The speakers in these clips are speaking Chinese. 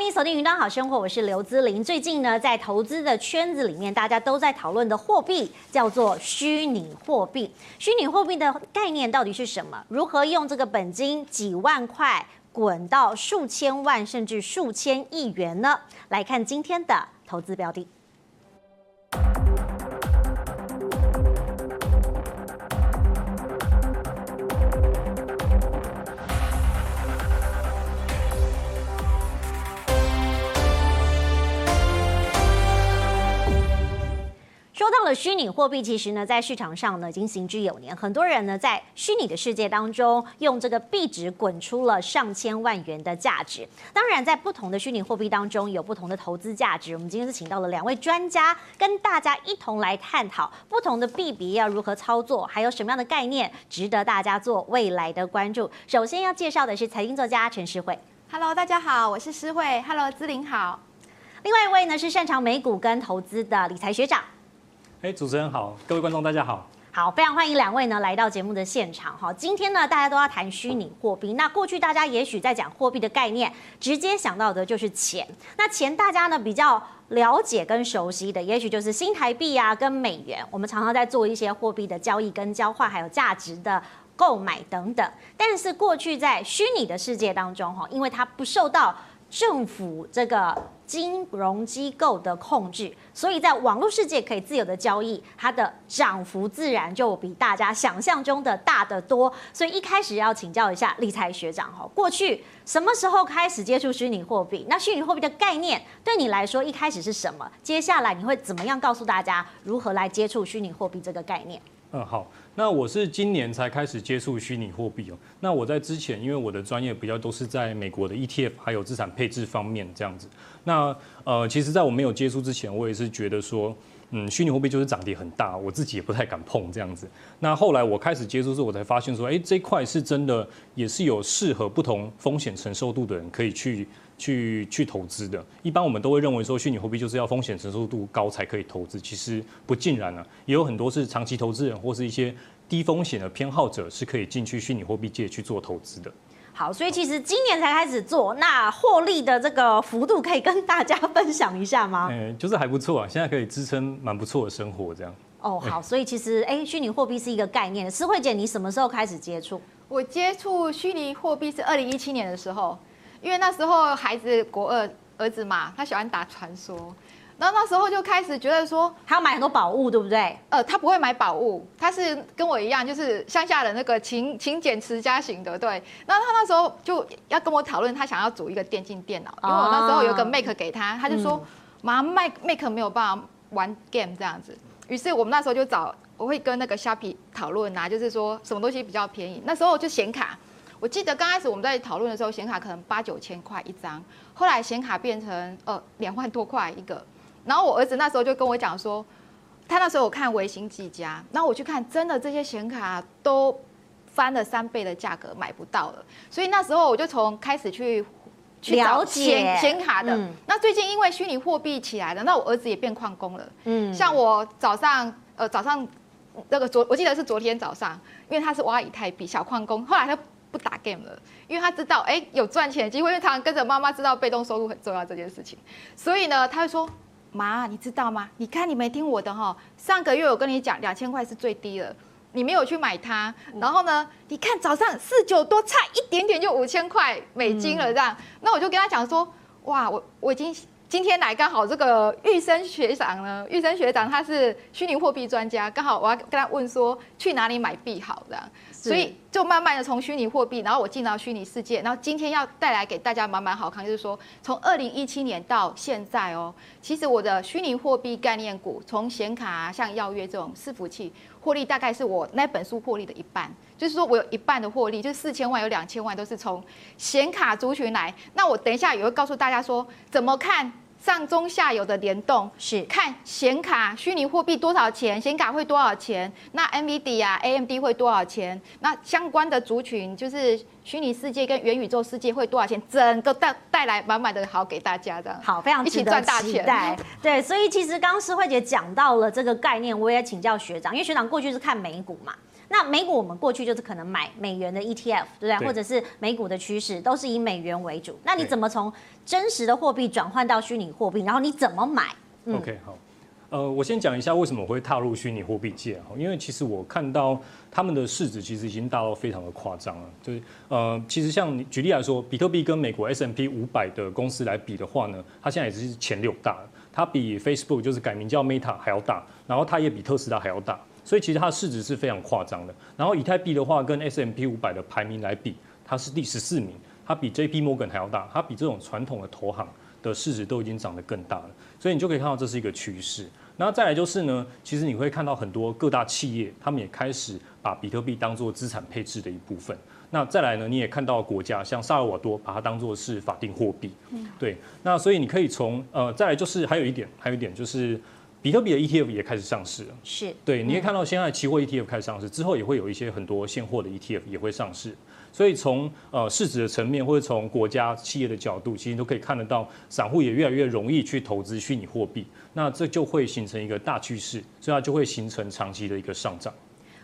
欢迎锁定云端好生活，我是刘姿玲。最近呢，在投资的圈子里面，大家都在讨论的货币叫做虚拟货币。虚拟货币的概念到底是什么？如何用这个本金几万块滚到数千万甚至数千亿元呢？来看今天的投资标的。到了虚拟货币，其实呢，在市场上呢已经行之有年。很多人呢在虚拟的世界当中，用这个币值滚出了上千万元的价值。当然，在不同的虚拟货币当中，有不同的投资价值。我们今天是请到了两位专家，跟大家一同来探讨不同的币别要如何操作，还有什么样的概念值得大家做未来的关注。首先要介绍的是财经作家陈诗慧。Hello，大家好，我是诗慧。Hello，姿麟好。另外一位呢是擅长美股跟投资的理财学长。哎，主持人好，各位观众大家好，好，非常欢迎两位呢来到节目的现场哈。今天呢，大家都要谈虚拟货币。那过去大家也许在讲货币的概念，直接想到的就是钱。那钱大家呢比较了解跟熟悉的，也许就是新台币啊跟美元。我们常常在做一些货币的交易跟交换，还有价值的购买等等。但是过去在虚拟的世界当中哈，因为它不受到政府这个金融机构的控制，所以在网络世界可以自由的交易，它的涨幅自然就比大家想象中的大得多。所以一开始要请教一下理财学长哈，过去什么时候开始接触虚拟货币？那虚拟货币的概念对你来说一开始是什么？接下来你会怎么样告诉大家如何来接触虚拟货币这个概念？嗯，好。那我是今年才开始接触虚拟货币哦。那我在之前，因为我的专业比较都是在美国的 ETF 还有资产配置方面这样子。那呃，其实在我没有接触之前，我也是觉得说，嗯，虚拟货币就是涨跌很大，我自己也不太敢碰这样子。那后来我开始接触之后，我才发现说，哎，这块是真的也是有适合不同风险承受度的人可以去。去去投资的，一般我们都会认为说，虚拟货币就是要风险承受度高才可以投资，其实不尽然啊，也有很多是长期投资人或是一些低风险的偏好者是可以进去虚拟货币界去做投资的。好，所以其实今年才开始做，那获利的这个幅度可以跟大家分享一下吗？嗯，就是还不错啊，现在可以支撑蛮不错的生活这样。哦，好，所以其实哎，虚拟货币是一个概念。诗慧姐，你什么时候开始接触？我接触虚拟货币是二零一七年的时候。因为那时候孩子国二儿子嘛，他喜欢打传说，然后那时候就开始觉得说，他要买很多宝物，对不对？呃，他不会买宝物，他是跟我一样，就是乡下的那个勤勤俭持家型的，对。然后他那时候就要跟我讨论，他想要组一个电竞电脑，因为我那时候有个 Make 给他，他就说，妈，Mac Mac 没有办法玩 game 这样子。于是我们那时候就找，我会跟那个虾皮讨论啊，就是说什么东西比较便宜。那时候就显卡。我记得刚开始我们在讨论的时候，显卡可能八九千块一张，后来显卡变成呃两万多块一个。然后我儿子那时候就跟我讲说，他那时候我看微星技嘉，然后我去看，真的这些显卡都翻了三倍的价格买不到了。所以那时候我就从开始去去了解显卡的。嗯、那最近因为虚拟货币起来了，那我儿子也变矿工了。嗯，像我早上呃早上那个昨我记得是昨天早上，因为他是挖以太币小矿工，后来他。不打 game 了，因为他知道，哎、欸，有赚钱的机会，因为常常跟着妈妈知道被动收入很重要这件事情，所以呢，他会说，妈，你知道吗？你看你没听我的哈，上个月我跟你讲，两千块是最低了，你没有去买它，然后呢，你看早上四九多差一点点就五千块美金了，这样，那我就跟他讲说，哇，我我已经。今天来刚好这个玉生学长呢，玉生学长他是虚拟货币专家，刚好我要跟他问说去哪里买币好？这样，所以就慢慢的从虚拟货币，然后我进到虚拟世界，然后今天要带来给大家满满好康，就是说从二零一七年到现在哦，其实我的虚拟货币概念股，从显卡啊，像耀跃这种伺服器获利，大概是我那本书获利的一半。就是说我有一半的获利，就是四千万有两千万都是从显卡族群来。那我等一下也会告诉大家说，怎么看上中下游的联动，是看显卡虚拟货币多少钱，显卡会多少钱，那 NVIDIA 啊 AMD 会多少钱，那相关的族群就是虚拟世界跟元宇宙世界会多少钱，整个带带来满满的好给大家的。好，非常一起赚大钱。对，所以其实刚刚诗慧姐讲到了这个概念，我也请教学长，因为学长过去是看美股嘛。那美股我们过去就是可能买美元的 ETF，对不对？对或者是美股的趋势都是以美元为主。那你怎么从真实的货币转换到虚拟货币？然后你怎么买？嗯、OK，好。呃，我先讲一下为什么我会踏入虚拟货币界哈，因为其实我看到他们的市值其实已经大到非常的夸张了。就是呃，其实像举例来说，比特币跟美国 S M P 五百的公司来比的话呢，它现在也是前六大，它比 Facebook 就是改名叫 Meta 还要大，然后它也比特斯拉还要大，所以其实它的市值是非常夸张的。然后以太币的话，跟 S M P 五百的排名来比，它是第十四名，它比 JP Morgan 还要大，它比这种传统的投行的市值都已经涨得更大了。所以你就可以看到这是一个趋势。那再来就是呢，其实你会看到很多各大企业，他们也开始把比特币当做资产配置的一部分。那再来呢，你也看到国家像萨尔瓦多把它当做是法定货币。对。那所以你可以从呃，再来就是还有一点，还有一点就是比特币的 ETF 也开始上市了。是。对，你可以看到现在期货 ETF 开始上市之后，也会有一些很多现货的 ETF 也会上市。所以从呃市值的层面，或者从国家企业的角度，其实都可以看得到，散户也越来越容易去投资虚拟货币，那这就会形成一个大趋势，所以它就会形成长期的一个上涨。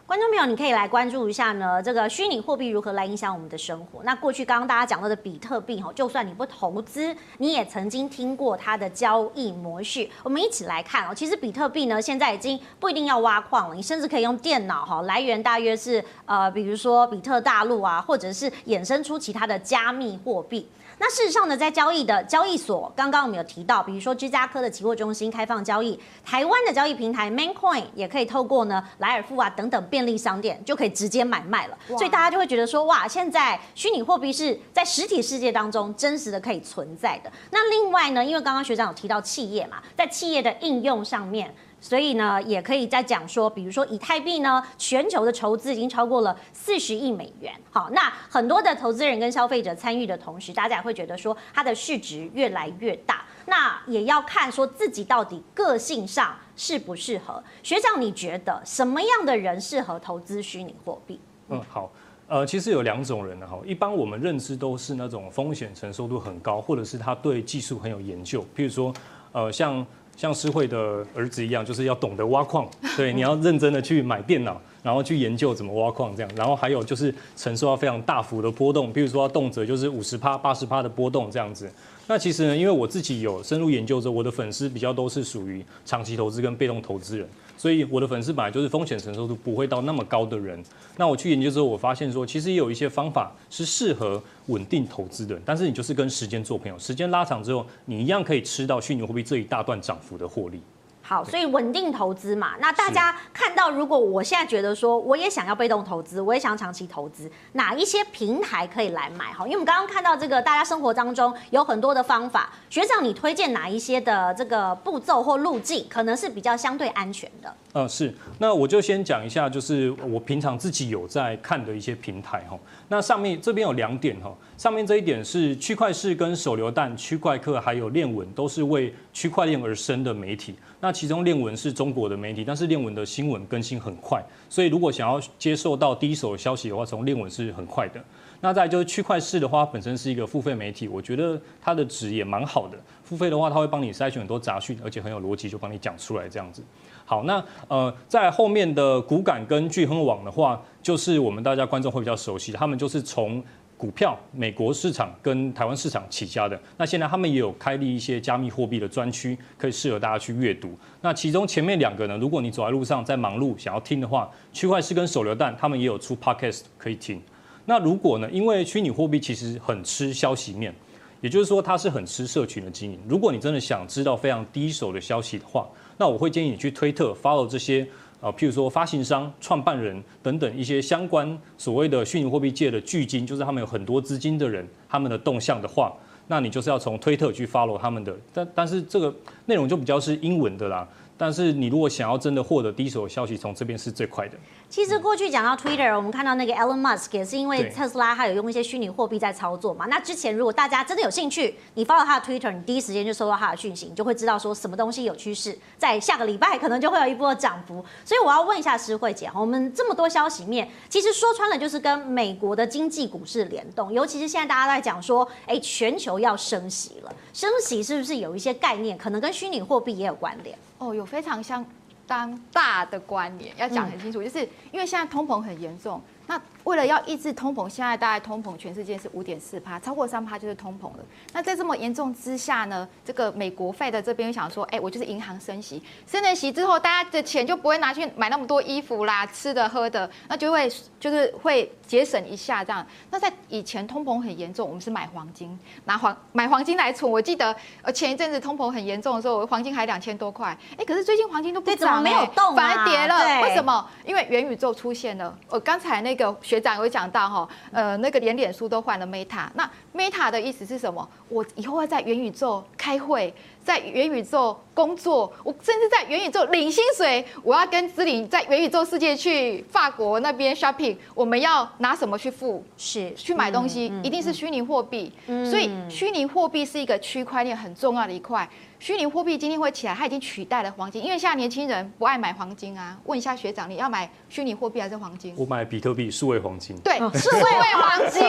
观众朋友，你可以来关注一下呢，这个虚拟货币如何来影响我们的生活。那过去刚刚大家讲到的比特币，哈，就算你不投资，你也曾经听过它的交易模式。我们一起来看哦，其实比特币呢，现在已经不一定要挖矿了，你甚至可以用电脑哈，来源大约是呃，比如说比特大陆啊，或者是衍生出其他的加密货币。那事实上呢，在交易的交易所，刚刚我们有提到，比如说芝加哥的期货中心开放交易，台湾的交易平台 Maincoin 也可以透过呢莱尔富啊等等便利商店就可以直接买卖了，所以大家就会觉得说，哇，现在虚拟货币是在实体世界当中真实的可以存在的。那另外呢，因为刚刚学长有提到企业嘛，在企业的应用上面。所以呢，也可以再讲说，比如说以太币呢，全球的筹资已经超过了四十亿美元。好，那很多的投资人跟消费者参与的同时，大家也会觉得说，它的市值越来越大。那也要看说自己到底个性上适不适合。学长，你觉得什么样的人适合投资虚拟货币？嗯，好，呃，其实有两种人的哈，一般我们认知都是那种风险承受度很高，或者是他对技术很有研究，譬如说，呃，像。像诗慧的儿子一样，就是要懂得挖矿，对，你要认真的去买电脑，然后去研究怎么挖矿这样，然后还有就是承受到非常大幅的波动，比如说动辄就是五十趴、八十趴的波动这样子。那其实呢，因为我自己有深入研究之后，我的粉丝比较都是属于长期投资跟被动投资人。所以我的粉丝本来就是风险承受度不会到那么高的人，那我去研究之后，我发现说，其实也有一些方法是适合稳定投资的，但是你就是跟时间做朋友，时间拉长之后，你一样可以吃到虚拟货币这一大段涨幅的获利。好，所以稳定投资嘛，那大家看到，如果我现在觉得说，我也想要被动投资，我也想要长期投资，哪一些平台可以来买？哈，因为我们刚刚看到这个，大家生活当中有很多的方法，学长你推荐哪一些的这个步骤或路径，可能是比较相对安全的？嗯，是，那我就先讲一下，就是我平常自己有在看的一些平台哈。那上面这边有两点哈，上面这一点是区块势跟手榴弹、区块客还有链闻都是为区块链而生的媒体。那其中链闻是中国的媒体，但是链闻的新闻更新很快，所以如果想要接受到第一手消息的话，从链闻是很快的。那再就是区块势的话，本身是一个付费媒体，我觉得它的值也蛮好的。付费的话，它会帮你筛选很多杂讯，而且很有逻辑，就帮你讲出来这样子。好，那呃，在后面的骨感跟巨亨网的话，就是我们大家观众会比较熟悉，他们就是从股票美国市场跟台湾市场起家的。那现在他们也有开立一些加密货币的专区，可以适合大家去阅读。那其中前面两个呢，如果你走在路上在忙碌想要听的话，区块势跟手榴弹他们也有出 podcast 可以听。那如果呢，因为虚拟货币其实很吃消息面，也就是说它是很吃社群的经营。如果你真的想知道非常第一手的消息的话，那我会建议你去推特 follow 这些啊，譬如说发行商、创办人等等一些相关所谓的虚拟货币界的巨金，就是他们有很多资金的人，他们的动向的话，那你就是要从推特去 follow 他们的。但但是这个内容就比较是英文的啦。但是你如果想要真的获得第一手消息，从这边是最快的。其实过去讲到 Twitter，我们看到那个 Elon Musk 也是因为特斯拉他有用一些虚拟货币在操作嘛。那之前如果大家真的有兴趣，你 follow 他的 Twitter，你第一时间就收到他的讯息，你就会知道说什么东西有趋势，在下个礼拜可能就会有一波涨幅。所以我要问一下诗慧姐，我们这么多消息面，其实说穿了就是跟美国的经济股市联动，尤其是现在大家在讲说，哎，全球要升息了，升息是不是有一些概念可能跟虚拟货币也有关联？哦，有非常相。当大的关联要讲很清楚，就是因为现在通膨很严重。那为了要抑制通膨，现在大概通膨全世界是五点四趴，超过三趴就是通膨了。那在这么严重之下呢，这个美国 Fed 的这边想说，哎，我就是银行升息，升了息之后，大家的钱就不会拿去买那么多衣服啦、吃的喝的，那就会就是会节省一下这样。那在以前通膨很严重，我们是买黄金，拿黄买黄金来存。我记得呃前一阵子通膨很严重的时候，黄金还两千多块，哎，可是最近黄金都不涨，没有动，反而跌了。为什么？因为元宇宙出现了。我刚才那个学长有讲到哈，呃，那个连脸书都换了 Meta，那 Meta 的意思是什么？我以后要在元宇宙开会，在元宇宙工作，我甚至在元宇宙领薪水。我要跟子玲在元宇宙世界去法国那边 shopping，我们要拿什么去付？是去买东西，一定是虚拟货币。所以虚拟货币是一个区块链很重要的一块。虚拟货币今天会起来，它已经取代了黄金，因为现在年轻人不爱买黄金啊。问一下学长，你要买虚拟货币还是黄金？我买比特币，数位黄金。对，数位黄金，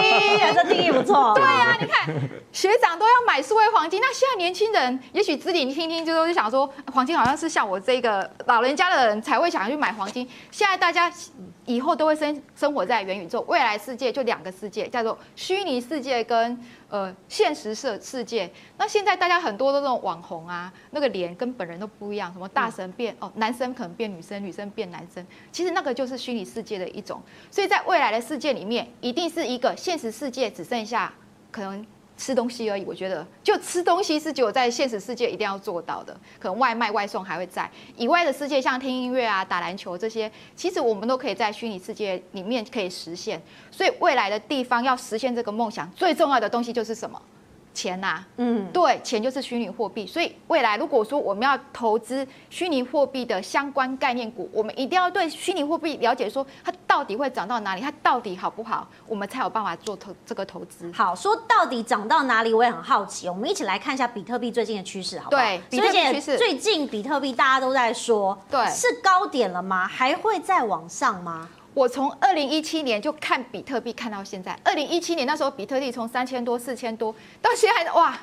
这定义不错。对啊，你看学长都要买数位黄金，那现在年轻人也许自己听听，就是想说，黄金好像是像我这个老人家的人才会想要去买黄金。现在大家以后都会生生活在元宇宙，未来世界就两个世界，叫做虚拟世界跟。呃，现实世世界，那现在大家很多的那种网红啊，那个脸跟本人都不一样，什么大神变哦，男生可能变女生，女生变男生，其实那个就是虚拟世界的一种，所以在未来的世界里面，一定是一个现实世界只剩下可能。吃东西而已，我觉得就吃东西是只有在现实世界一定要做到的，可能外卖外送还会在以外的世界，像听音乐啊、打篮球这些，其实我们都可以在虚拟世界里面可以实现。所以未来的地方要实现这个梦想，最重要的东西就是什么？钱呐、啊，嗯，对，钱就是虚拟货币，所以未来如果说我们要投资虚拟货币的相关概念股，我们一定要对虚拟货币了解，说它到底会涨到哪里，它到底好不好，我们才有办法做投这个投资。好，说到底涨到哪里，我也很好奇，我们一起来看一下比特币最近的趋势，好不好？对，比特币趋势，最近比特币大家都在说，对，是高点了吗？还会再往上吗？我从二零一七年就看比特币看到现在，二零一七年那时候比特币从三千多、四千多到现在哇，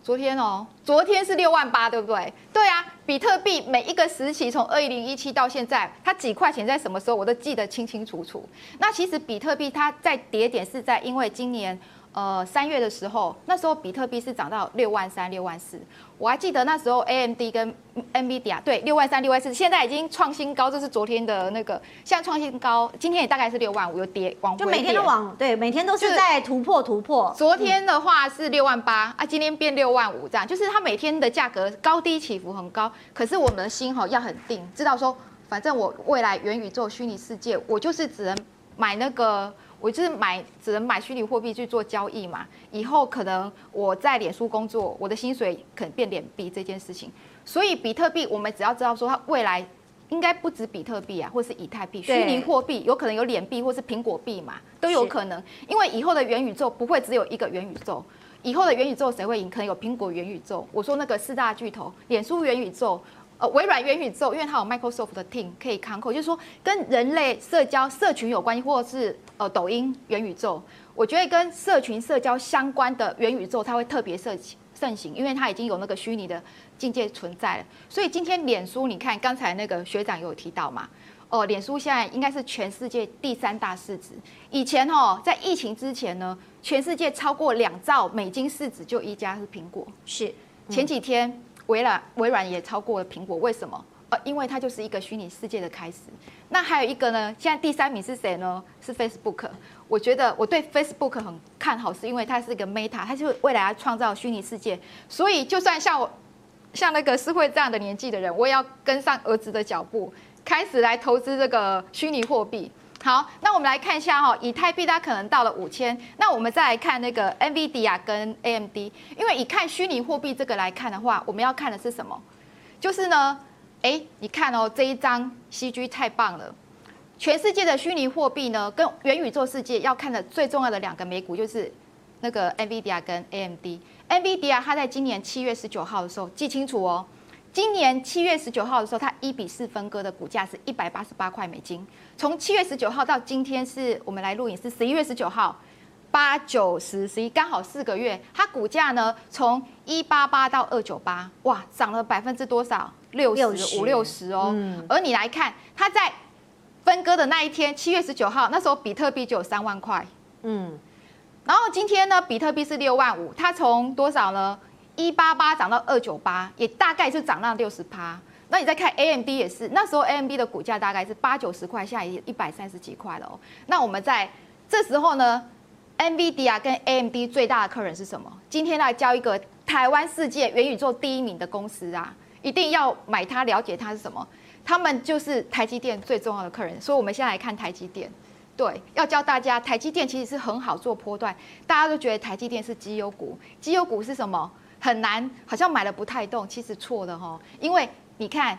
昨天哦，昨天是六万八，对不对？对啊，比特币每一个时期从二零一七到现在，它几块钱在什么时候我都记得清清楚楚。那其实比特币它在跌点是在因为今年。呃，三月的时候，那时候比特币是涨到六万三、六万四。我还记得那时候 AMD 跟 NVIDIA 对六万三、六万四，现在已经创新高，这是昨天的那个，现在创新高，今天也大概是六万五，又跌往就每天都往对，每天都是在突破突破。昨天的话是六万八啊，今天变六万五，这样就是它每天的价格高低起伏很高。可是我们的心哈要很定，知道说，反正我未来元宇宙虚拟世界，我就是只能买那个。我就是买，只能买虚拟货币去做交易嘛。以后可能我在脸书工作，我的薪水可能变脸币这件事情。所以比特币，我们只要知道说它未来应该不止比特币啊，或是以太币，虚拟货币有可能有脸币或是苹果币嘛，都有可能。因为以后的元宇宙不会只有一个元宇宙，以后的元宇宙谁会赢？可能有苹果元宇宙。我说那个四大巨头，脸书元宇宙。呃，微软元宇宙，因为它有 Microsoft 的 team 可以扛口，就是说跟人类社交社群有关系，或者是呃抖音元宇宙，我觉得跟社群社交相关的元宇宙，它会特别盛盛行，因为它已经有那个虚拟的境界存在了。所以今天脸书，你看刚才那个学长有提到嘛？哦、呃，脸书现在应该是全世界第三大市值。以前哦，在疫情之前呢，全世界超过两兆美金市值就一家是苹果。是前几天。微软微软也超过了苹果，为什么？呃，因为它就是一个虚拟世界的开始。那还有一个呢？现在第三名是谁呢？是 Facebook。我觉得我对 Facebook 很看好，是因为它是一个 Meta，它就未来要创造虚拟世界。所以就算像我像那个诗慧这样的年纪的人，我也要跟上儿子的脚步，开始来投资这个虚拟货币。好，那我们来看一下哈，以太币它可能到了五千，那我们再来看那个 NVIDIA 跟 AMD，因为以看虚拟货币这个来看的话，我们要看的是什么？就是呢，哎，你看哦，这一张 CG 太棒了，全世界的虚拟货币呢，跟元宇宙世界要看的最重要的两个美股就是那个 NVIDIA 跟 AMD。NVIDIA 它在今年七月十九号的时候，记清楚哦。今年七月十九号的时候，它一比四分割的股价是一百八十八块美金。从七月十九号到今天，是我们来录影是十一月十九号，八九十十一刚好四个月，它股价呢从一八八到二九八，哇，涨了百分之多少？六十五六十哦。嗯、而你来看，它在分割的那一天，七月十九号，那时候比特币就有三万块。嗯。然后今天呢，比特币是六万五，它从多少呢？一八八涨到二九八，也大概是涨到六十趴。那你再看 AMD 也是，那时候 AMD 的股价大概是八九十块，现在也一百三十几块了哦。那我们在这时候呢，NVIDIA 跟 AMD 最大的客人是什么？今天来教一个台湾世界元宇宙第一名的公司啊，一定要买它，了解它是什么？他们就是台积电最重要的客人。所以我们现在来看台积电。对，要教大家，台积电其实是很好做波段。大家都觉得台积电是绩优股，绩优股是什么？很难，好像买了不太动，其实错的哈。因为你看，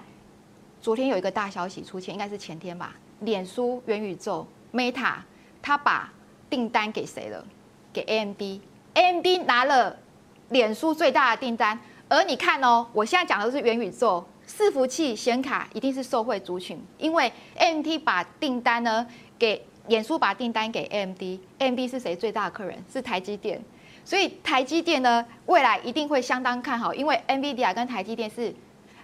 昨天有一个大消息出现，应该是前天吧。脸书元宇宙 Meta，他把订单给谁了？给 AMD，AMD 拿了脸书最大的订单。而你看哦，我现在讲的是元宇宙，伺服器显卡一定是受惠族群，因为 AMD 把订单呢给。脸书把订单给 AMD，AMD 是谁最大的客人？是台积电，所以台积电呢，未来一定会相当看好，因为 NVIDIA 跟台积电是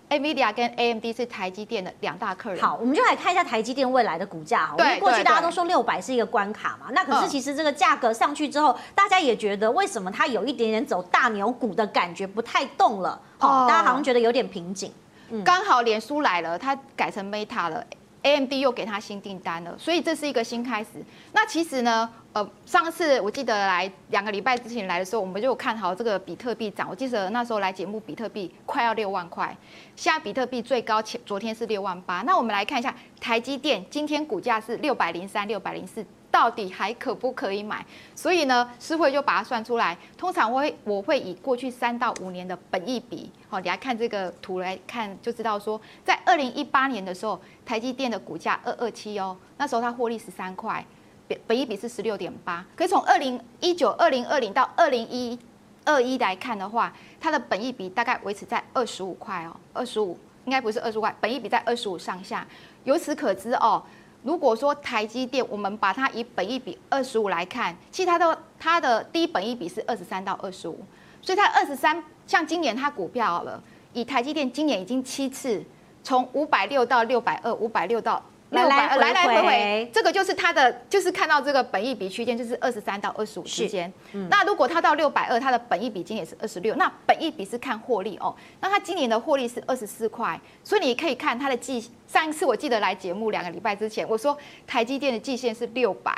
NVIDIA 跟 AMD 是台积电的两大客人。好，我们就来看一下台积电未来的股价。对，因为过去大家都说六百是一个关卡嘛，那可是其实这个价格上去之后，大家也觉得为什么它有一点点走大牛股的感觉，不太动了。好，大家好像觉得有点瓶颈。嗯，刚好脸书来了，它改成 Meta 了。AMD 又给他新订单了，所以这是一个新开始。那其实呢，呃，上次我记得来两个礼拜之前来的时候，我们就有看好这个比特币涨。我记得那时候来节目，比特币快要六万块，现在比特币最高前昨天是六万八。那我们来看一下台积电，今天股价是六百零三、六百零四。到底还可不可以买？所以呢，诗慧就把它算出来。通常我会我会以过去三到五年的本益比，好，你来看这个图来看就知道说，在二零一八年的时候，台积电的股价二二七哦，那时候它获利十三块，本本益比是十六点八。可从二零一九、二零二零到二零一二一来看的话，它的本益比大概维持在二十五块哦，二十五应该不是二十五块，本益比在二十五上下。由此可知哦。如果说台积电，我们把它以本益比二十五来看，其实它的它的低本益比是二十三到二十五，所以它二十三，像今年它股票好了，以台积电今年已经七次从五百六到六百二，五百六到。来来来来回回，这个就是它的，就是看到这个本益比区间，就是二十三到二十五之间。嗯、那如果它到六百二，它的本益比今年也是二十六，那本益比是看获利哦。那它今年的获利是二十四块，所以你可以看它的季。上一次我记得来节目两个礼拜之前，我说台积电的季线是六百。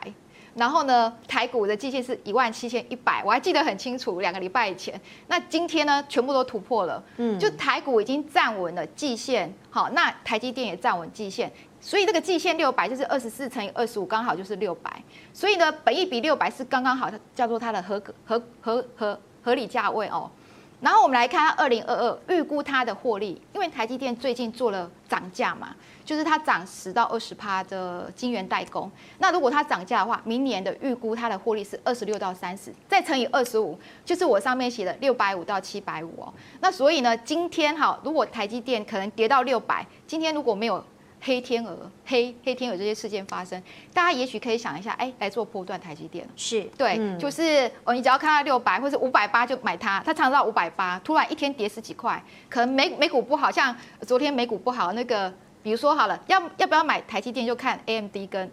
然后呢，台股的季线是一万七千一百，我还记得很清楚，两个礼拜以前。那今天呢，全部都突破了，嗯，就台股已经站稳了季线，好，那台积电也站稳季线，所以这个季线六百就是二十四乘以二十五，刚好就是六百。所以呢，本益比六百是刚刚好，叫做它的合合合合合理价位哦。然后我们来看它二零二二预估它的获利，因为台积电最近做了涨价嘛，就是它涨十到二十趴的晶圆代工。那如果它涨价的话，明年的预估它的获利是二十六到三十，再乘以二十五，就是我上面写的六百五到七百五哦。那所以呢，今天哈，如果台积电可能跌到六百，今天如果没有。黑天鹅、黑黑天鹅这些事件发生，大家也许可以想一下，哎、欸，来做波段台积电是对，嗯、就是哦，你只要看到六百或者五百八就买它，它涨到五百八，突然一天跌十几块，可能美美股不好，像昨天美股不好，那个比如说好了，要要不要买台积电就看 AMD 跟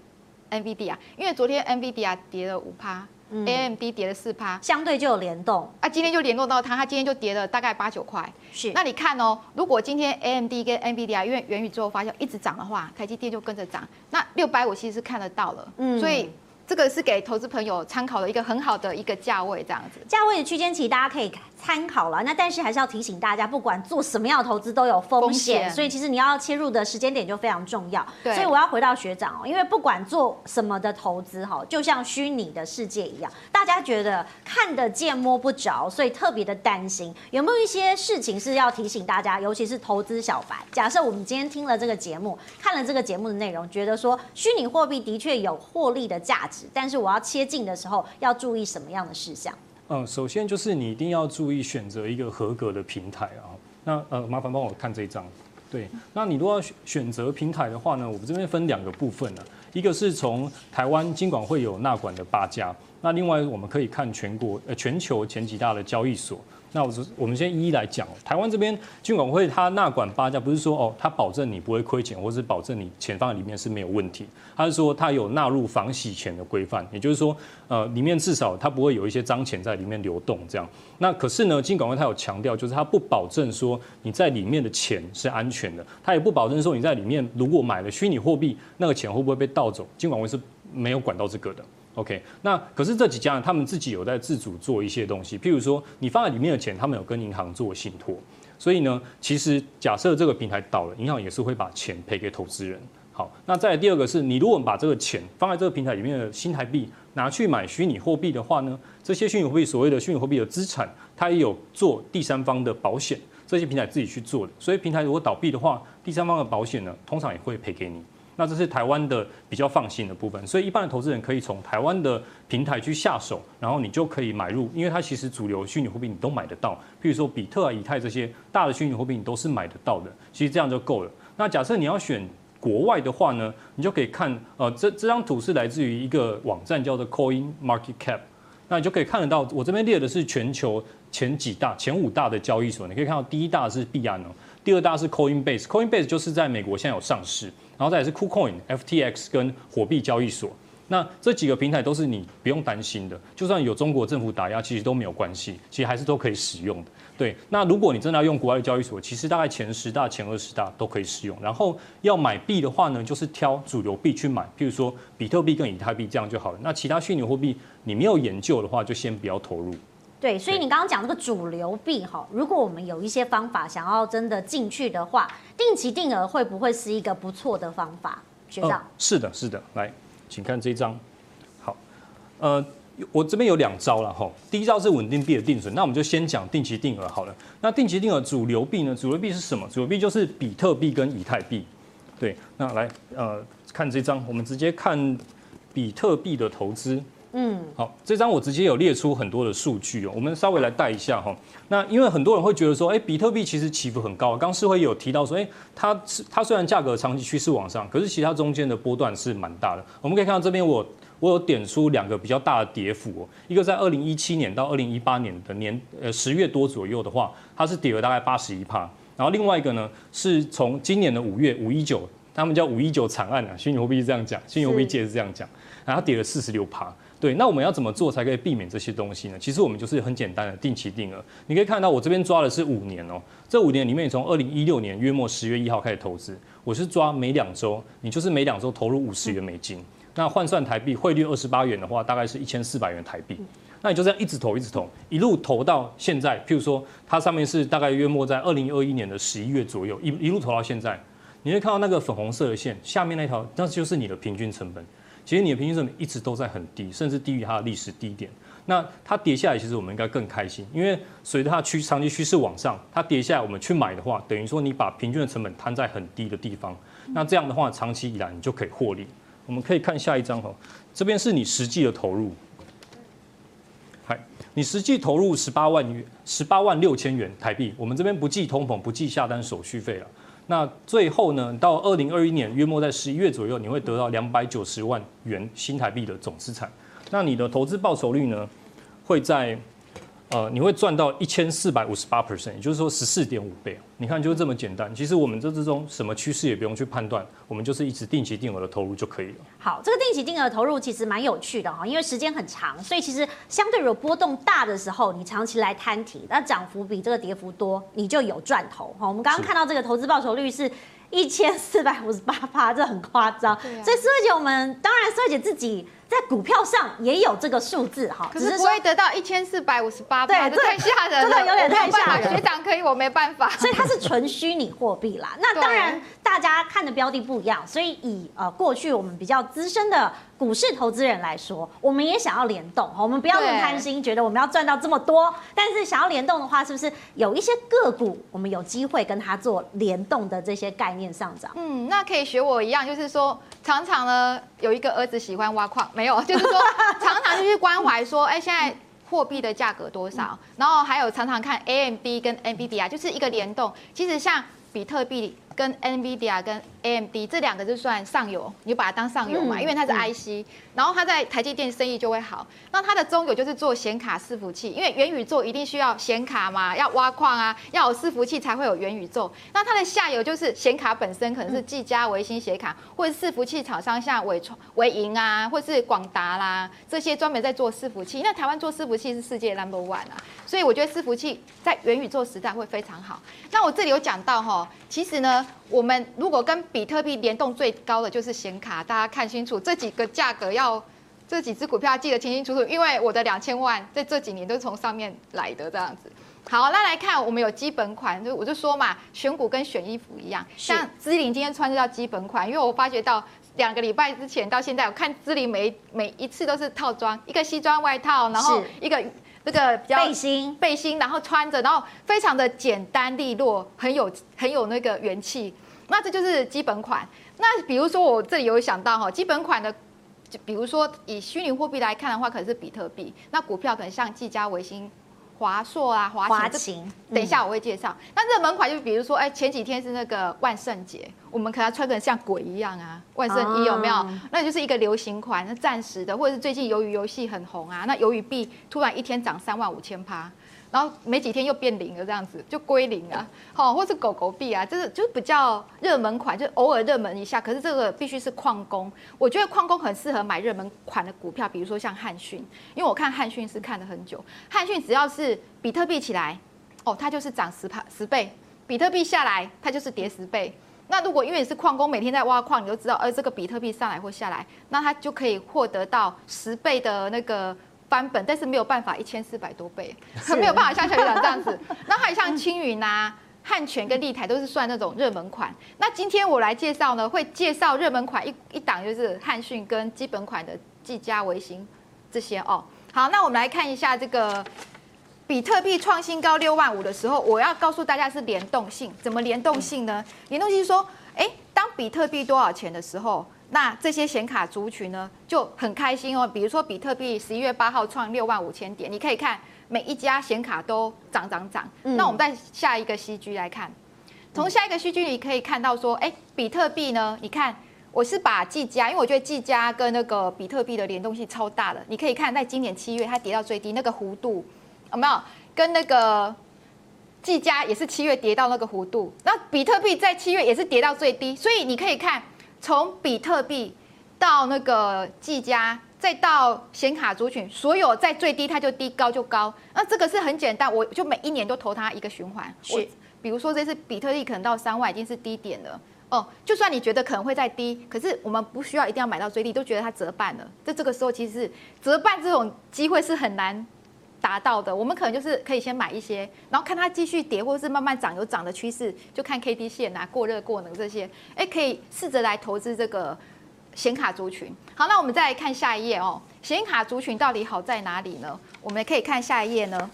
NVIDIA 啊，因为昨天 NVIDIA 跌了五趴。AMD 跌了四趴，相对就有联动。啊，今天就联动到它，它今天就跌了大概八九块。是，那你看哦，如果今天 AMD 跟 NVIDIA 因为元宇宙发酵一直涨的话，台积电就跟着涨，那六百五其实是看得到了，嗯，所以。这个是给投资朋友参考的一个很好的一个价位，这样子。价位的区间其实大家可以参考了。那但是还是要提醒大家，不管做什么样的投资都有风险，所以其实你要切入的时间点就非常重要。对。所以我要回到学长哦，因为不管做什么的投资哈，就像虚拟的世界一样，大家觉得看得见摸不着，所以特别的担心。有没有一些事情是要提醒大家，尤其是投资小白？假设我们今天听了这个节目，看了这个节目的内容，觉得说虚拟货币的确有获利的价值。但是我要切进的时候要注意什么样的事项？嗯，首先就是你一定要注意选择一个合格的平台啊。那呃，麻烦帮我看这一张。对，那你如果要选择平台的话呢，我们这边分两个部分呢。一个是从台湾金管会有纳管的八家，那另外我们可以看全国呃全球前几大的交易所。那我我们先一一来讲。台湾这边金管会它纳管八家，不是说哦，它保证你不会亏钱，或是保证你钱放在里面是没有问题。它是说它有纳入防洗钱的规范，也就是说，呃，里面至少它不会有一些脏钱在里面流动这样。那可是呢，金管会它有强调，就是它不保证说你在里面的钱是安全的，它也不保证说你在里面如果买了虚拟货币，那个钱会不会被盗走，金管会是没有管到这个的。OK，那可是这几家，他们自己有在自主做一些东西，譬如说你放在里面的钱，他们有跟银行做信托，所以呢，其实假设这个平台倒了，银行也是会把钱赔给投资人。好，那再第二个是你如果把这个钱放在这个平台里面的新台币拿去买虚拟货币的话呢，这些虚拟货币所谓的虚拟货币的资产，它也有做第三方的保险，这些平台自己去做的，所以平台如果倒闭的话，第三方的保险呢，通常也会赔给你。那这是台湾的比较放心的部分，所以一般的投资人可以从台湾的平台去下手，然后你就可以买入，因为它其实主流虚拟货币你都买得到，譬如说比特啊、以太这些大的虚拟货币你都是买得到的，其实这样就够了。那假设你要选国外的话呢，你就可以看，呃，这这张图是来自于一个网站叫做 Coin Market Cap，那你就可以看得到，我这边列的是全球前几大、前五大的交易所，你可以看到第一大是币安哦，第二大是 Coinbase，Coinbase 就是在美国现在有上市。然后再来是 KuCoin、FTX 跟火币交易所，那这几个平台都是你不用担心的，就算有中国政府打压，其实都没有关系，其实还是都可以使用的。对，那如果你真的要用国外的交易所，其实大概前十大、前二十大都可以使用。然后要买币的话呢，就是挑主流币去买，譬如说比特币跟以太币这样就好了。那其他虚拟货币你没有研究的话，就先不要投入。对，所以你刚刚讲这个主流币哈，如果我们有一些方法想要真的进去的话，定期定额会不会是一个不错的方法？学长，呃、是的，是的，来，请看这张。好，呃，我这边有两招了哈。第一招是稳定币的定存，那我们就先讲定期定额好了。那定期定额主流币呢？主流币是什么？主流币就是比特币跟以太币。对，那来，呃，看这张，我们直接看比特币的投资。嗯，好，这张我直接有列出很多的数据哦，我们稍微来带一下哈。那因为很多人会觉得说，哎，比特币其实起伏很高。刚世辉有提到说，哎，它是它虽然价格长期趋势往上，可是其他中间的波段是蛮大的。我们可以看到这边我我有点出两个比较大的跌幅哦，一个在二零一七年到二零一八年的年呃十月多左右的话，它是跌了大概八十一趴。然后另外一个呢，是从今年的五月五一九，他们叫五一九惨案啊，虚拟货币是这样讲，虚拟货币界是这样讲，然后它跌了四十六趴。对，那我们要怎么做才可以避免这些东西呢？其实我们就是很简单的定期定额。你可以看到我这边抓的是五年哦，这五年里面，你从二零一六年约莫十月一号开始投资，我是抓每两周，你就是每两周投入五十元美金，那换算台币汇率二十八元的话，大概是一千四百元台币。那你就这样一直投一直投，一路投到现在，譬如说它上面是大概约莫在二零二一年的十一月左右，一一路投到现在，你会看到那个粉红色的线下面那条，那就是你的平均成本。其实你的平均成本一直都在很低，甚至低于它的历史低点。那它跌下来，其实我们应该更开心，因为随着它趋长期趋势往上，它跌下来，我们去买的话，等于说你把平均的成本摊在很低的地方。那这样的话，长期以来你就可以获利。我们可以看下一张哈，这边是你实际的投入。嗨，你实际投入十八万元，十八万六千元台币。我们这边不计通膨，不计下单手续费了。那最后呢，到二零二一年约莫在十一月左右，你会得到两百九十万元新台币的总资产。那你的投资报酬率呢，会在。呃，你会赚到一千四百五十八 percent，也就是说十四点五倍。你看，就是这么简单。其实我们这之中什么趋势也不用去判断，我们就是一直定期定额的投入就可以了。好，这个定期定额投入其实蛮有趣的哈，因为时间很长，所以其实相对有波动大的时候，你长期来摊提，那涨幅比这个跌幅多，你就有赚头哈。我们刚刚看到这个投资报酬率是一千四百五十八趴，这很夸张。所以思慧姐，我们当然思慧姐自己。在股票上也有这个数字哈，可是不会得到一千四百五十八，对，这太吓人了，真的有点太吓人。学长可以，我没办法。所以它是纯虚拟货币啦。那 当然，大家看的标的不一样，所以以呃过去我们比较资深的股市投资人来说，我们也想要联动，我们不要那么贪心，觉得我们要赚到这么多。但是想要联动的话，是不是有一些个股我们有机会跟它做联动的这些概念上涨？嗯，那可以学我一样，就是说常常呢有一个儿子喜欢挖矿。没有，就是说常常就去关怀说，哎，现在货币的价格多少？然后还有常常看 AMD 跟 NVIDIA，就是一个联动。其实像比特币。跟 NVIDIA 跟 AMD 这两个就算上游，你就把它当上游嘛，嗯、因为它是 IC，、嗯、然后它在台积电生意就会好。那它的中游就是做显卡伺服器，因为元宇宙一定需要显卡嘛，要挖矿啊，要有伺服器才会有元宇宙。那它的下游就是显卡本身，可能是技嘉、微星显卡，或者伺服器厂商像伟创、伟盈啊，或是广达啦，这些专门在做伺服器。那台湾做伺服器是世界 number one 啊，所以我觉得伺服器在元宇宙时代会非常好。那我这里有讲到哈，其实呢。我们如果跟比特币联动最高的就是显卡，大家看清楚这几个价格要这几只股票要记得清清楚楚，因为我的两千万在这几年都是从上面来的这样子。好，那来看我们有基本款，就我就说嘛，选股跟选衣服一样，像芝玲今天穿的叫基本款，因为我发觉到两个礼拜之前到现在，我看芝玲每每一次都是套装，一个西装外套，然后一个。这个比较背心，背心，然后穿着，然后非常的简单利落，很有很有那个元气。那这就是基本款。那比如说我这里有想到哈，基本款的，就比如说以虚拟货币来看的话，可能是比特币。那股票可能像技嘉、微星。华硕啊，华擎，等一下我会介绍。那热门款就比如说，哎，前几天是那个万圣节，我们可能穿的像鬼一样啊，万圣衣有没有？那就是一个流行款，那暂时的，或者是最近鱿鱼游戏很红啊，那鱿鱼币突然一天涨三万五千趴。然后没几天又变零了，这样子就归零了，好，或是狗狗币啊，就是就是比较热门款，就偶尔热门一下。可是这个必须是矿工，我觉得矿工很适合买热门款的股票，比如说像汉讯，因为我看汉讯是看了很久，汉讯只要是比特币起来，哦，它就是涨十趴十倍；比特币下来，它就是跌十倍。那如果因为你是矿工，每天在挖矿，你就知道，呃，这个比特币上来或下来，那它就可以获得到十倍的那个。翻本，但是没有办法一千四百多倍，没有办法像小鱼长这样子。那还像青云啊、汉泉跟立台都是算那种热门款。那今天我来介绍呢，会介绍热门款一一档就是汉讯跟基本款的技嘉、微星这些哦。好，那我们来看一下这个比特币创新高六万五的时候，我要告诉大家是联动性，怎么联动性呢？联动性是说，哎，当比特币多少钱的时候？那这些显卡族群呢就很开心哦，比如说比特币十一月八号创六万五千点，你可以看每一家显卡都涨涨涨。那我们在下一个 CG 来看，从下一个 CG 你可以看到说，哎，比特币呢，你看我是把技嘉，因为我觉得技嘉跟那个比特币的联动性超大的，你可以看在今年七月它跌到最低那个弧度有没有？跟那个技嘉也是七月跌到那个弧度，那比特币在七月也是跌到最低，所以你可以看。从比特币到那个技嘉，再到显卡族群，所有在最低它就低，高就高。那这个是很简单，我就每一年都投它一个循环。是，比如说这次比特币可能到三万已经是低点了哦。就算你觉得可能会再低，可是我们不需要一定要买到最低，都觉得它折半了。在这个时候，其实是折半这种机会是很难达到的，我们可能就是可以先买一些，然后看它继续跌，或是慢慢涨，有涨的趋势，就看 K D 线啊，过热过冷这些，哎，可以试着来投资这个显卡族群。好，那我们再来看下一页哦，显卡族群到底好在哪里呢？我们可以看下一页呢。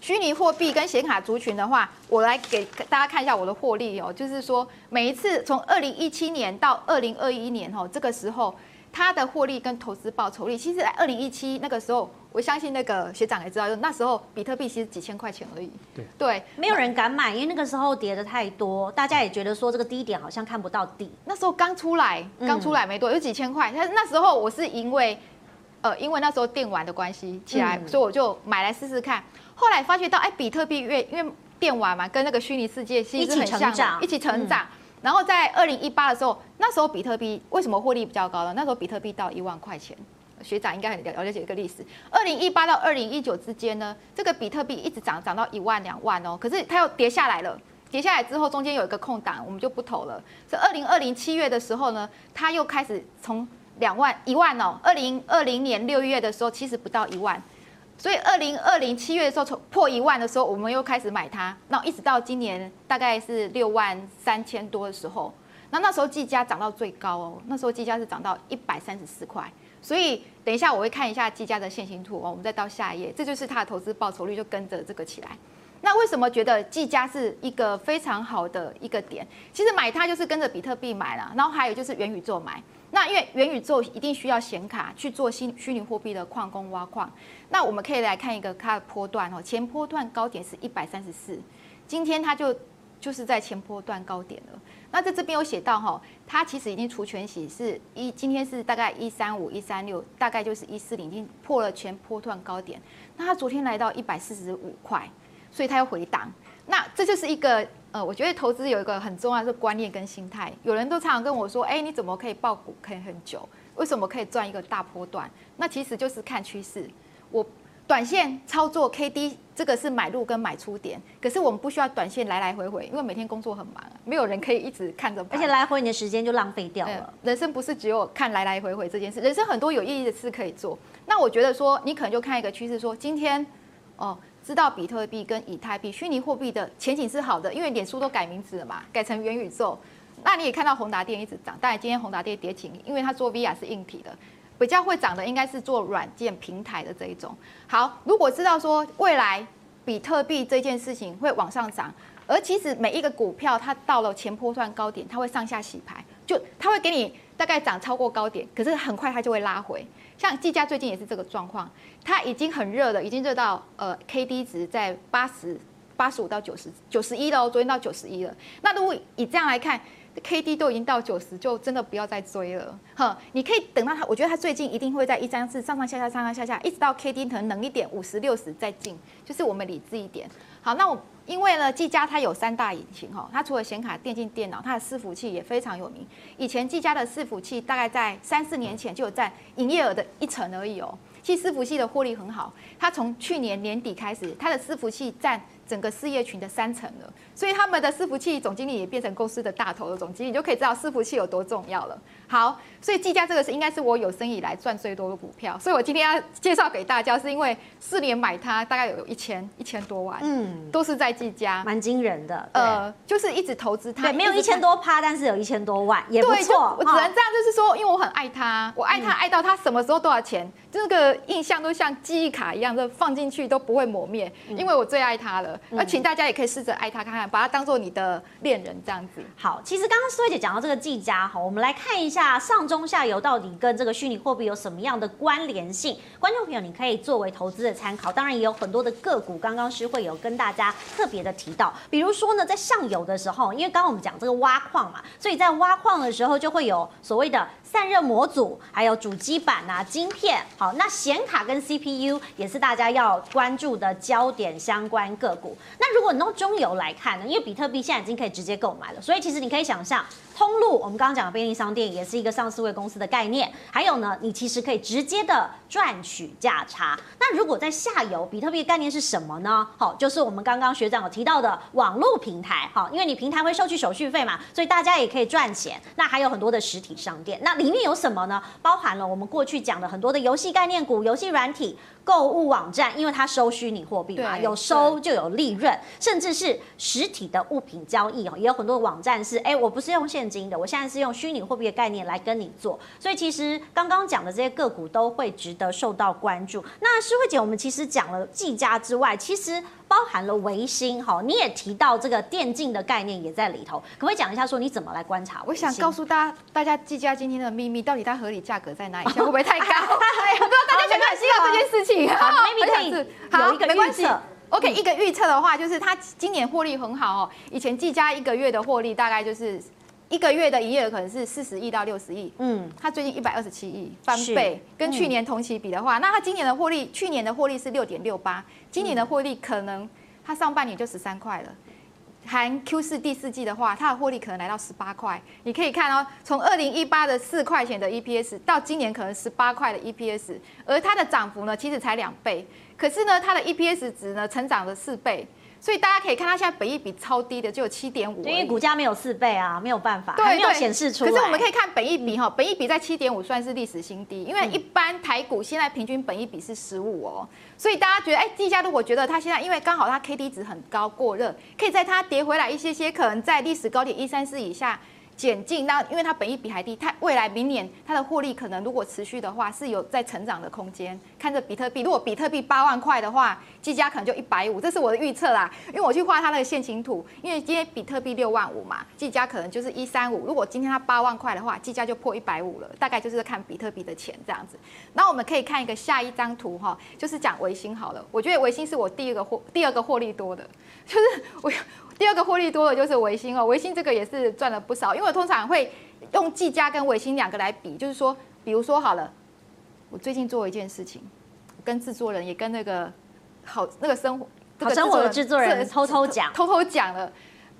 虚拟货币跟显卡族群的话，我来给大家看一下我的获利哦，就是说每一次从二零一七年到二零二一年哦，这个时候。它的获利跟投资报酬率，其实在二零一七那个时候，我相信那个学长也知道，就那时候比特币其实几千块钱而已。对对，没有人敢买，因为那个时候跌的太多，大家也觉得说这个低点好像看不到底。那时候刚出来，刚出来没多，有几千块。但是那时候我是因为，呃，因为那时候电玩的关系起来，所以我就买来试试看。后来发觉到，哎，比特币越因为电玩嘛，跟那个虚拟世界其实很像，一起成长，一起成长。然后在二零一八的时候，那时候比特币为什么获利比较高呢？那时候比特币到一万块钱，学长应该很了解一个历史。二零一八到二零一九之间呢，这个比特币一直涨，涨到一万两万哦。可是它又跌下来了，跌下来之后中间有一个空档，我们就不投了。是二零二零七月的时候呢，它又开始从两万一万哦。二零二零年六月的时候，其实不到一万。所以二零二零七月的时候，从破一万的时候，我们又开始买它。那一直到今年大概是六万三千多的时候，那那时候计价涨到最高哦，那时候计价是涨到一百三十四块。所以等一下我会看一下计价的线形图哦，我们再到下一页，这就是它的投资报酬率就跟着这个起来。那为什么觉得技嘉是一个非常好的一个点？其实买它就是跟着比特币买了，然后还有就是元宇宙买。那因为元宇宙一定需要显卡去做虚虚拟货币的矿工挖矿，那我们可以来看一个它的波段哦，前波段高点是一百三十四，今天它就就是在前波段高点了。那在这边有写到哈，它其实已经除权息是一，今天是大概一三五一三六，大概就是一四零，已经破了前波段高点。那它昨天来到一百四十五块，所以它要回档。那这就是一个呃，我觉得投资有一个很重要的观念跟心态。有人都常常跟我说，哎，你怎么可以抱股可以很久？为什么可以赚一个大波段？那其实就是看趋势。我。短线操作 K D 这个是买入跟买出点，可是我们不需要短线来来回回，因为每天工作很忙，没有人可以一直看着，而且来回你的时间就浪费掉了。人生不是只有看来来回回这件事，人生很多有意义的事可以做。那我觉得说，你可能就看一个趋势，说今天哦，知道比特币跟以太币虚拟货币的前景是好的，因为脸书都改名字了嘛，改成元宇宙。那你也看到宏达电一直涨，当然今天宏达电跌停，因为它做 VR 是硬体的。比较会涨的应该是做软件平台的这一种。好，如果知道说未来比特币这件事情会往上涨，而其实每一个股票它到了前波段高点，它会上下洗牌，就它会给你大概涨超过高点，可是很快它就会拉回。像技嘉最近也是这个状况，它已经很热了，已经热到呃 K D 值在八十八十五到九十九十一了哦，昨天到九十一了。那如果以这样来看，K D 都已经到九十，就真的不要再追了。哈，你可以等到它，我觉得它最近一定会在一三四上上下下上上下下，一直到 K D 可能冷一点，五十六十再进，就是我们理智一点。好，那我因为呢，技嘉它有三大引擎哈，它除了显卡、电竞电脑，它的伺服器也非常有名。以前技嘉的伺服器大概在三四年前就有占营业额的一成而已哦。其实伺服器的获利很好，它从去年年底开始，它的伺服器占整个事业群的三成了。所以他们的伺服器总经理也变成公司的大头的总经理，你就可以知道伺服器有多重要了。好，所以技嘉这个是应该是我有生以来赚最多的股票，所以我今天要介绍给大家，是因为四年买它大概有一千一千多万，嗯，都是在技嘉，蛮惊人的。呃，就是一直投资它，对，没有一千多趴，但是有一千多万，也不错。我只能这样，就是说，因为我很爱它，我爱它爱到它什么时候多少钱，这个印象都像记忆卡一样，就放进去都不会磨灭，因为我最爱它了。而请大家也可以试着爱他看看。把他当做你的恋人这样子。好，其实刚刚思慧姐讲到这个技嘉哈，我们来看一下上中下游到底跟这个虚拟货币有什么样的关联性。观众朋友，你可以作为投资的参考。当然也有很多的个股，刚刚是会有跟大家特别的提到，比如说呢，在上游的时候，因为刚刚我们讲这个挖矿嘛，所以在挖矿的时候就会有所谓的散热模组，还有主机板啊、晶片。好，那显卡跟 CPU 也是大家要关注的焦点相关个股。那如果你用中游来看呢，因为比特币现在已经可以直接购买了，所以其实你可以想象，通路我们刚刚讲的便利商店也是一个上市位公司的概念。还有呢，你其实可以直接的赚取价差。那如果在下游，比特币的概念是什么呢？好，就是我们刚刚学长有提到的网络平台。好，因为你平台会收取手续费嘛，所以大家也可以赚钱。那还有很多的实体商店，那里面有什么呢？包含了我们过去讲的很多的游戏概念股、游戏软体。购物网站，因为它收虚拟货币嘛，有收就有利润，甚至是实体的物品交易哦，也有很多网站是，哎，我不是用现金的，我现在是用虚拟货币的概念来跟你做，所以其实刚刚讲的这些个股都会值得受到关注。那诗慧姐，我们其实讲了技嘉之外，其实。包含了维新哈，你也提到这个电竞的概念也在里头，可不可以讲一下说你怎么来观察？我想告诉大家，大家技嘉今天的秘密到底它合理价格在哪里？会不会太高？我不知道大家想不想知道这件事情。好，秘密可以有一个预测。OK，一个预测的话，就是它今年获利很好哦。以前技嘉一个月的获利大概就是。一个月的营业额可能是四十亿到六十亿，嗯，它最近一百二十七亿翻倍，跟去年同期比的话，那它今年的获利，去年的获利是六点六八，今年的获利可能它上半年就十三块了，含 Q 四第四季的话，它的获利可能来到十八块。你可以看哦，从二零一八的四块钱的 EPS 到今年可能十八块的 EPS，而它的涨幅呢，其实才两倍，可是呢，它的 EPS 值呢，成长了四倍。所以大家可以看，它现在本益比超低的，只有七点五。因为股价没有四倍啊，没有办法，对没有显示出来。可是我们可以看本益比哈，本益比在七点五算是历史新低，因为一般台股现在平均本益比是十五哦。所以大家觉得，哎，地价如果觉得它现在因为刚好它 K D 值很高过热，可以在它跌回来一些些，可能在历史高点一三四以下。减进，那因为它本益比还低，它未来明年它的获利可能如果持续的话，是有在成长的空间。看着比特币，如果比特币八万块的话，技嘉可能就一百五，这是我的预测啦。因为我去画它那个线形图，因为今天比特币六万五嘛，技嘉可能就是一三五。如果今天它八万块的话，技嘉就破一百五了，大概就是看比特币的钱这样子。那我们可以看一个下一张图哈，就是讲微星好了。我觉得微星是我第一个获第二个获利多的，就是我。第二个获利多的就是维新哦，维新这个也是赚了不少，因为我通常会用技嘉跟维新两个来比，就是说，比如说好了，我最近做了一件事情，跟制作人也跟那个好那个生活好生活的制作人偷偷讲，偷偷讲了。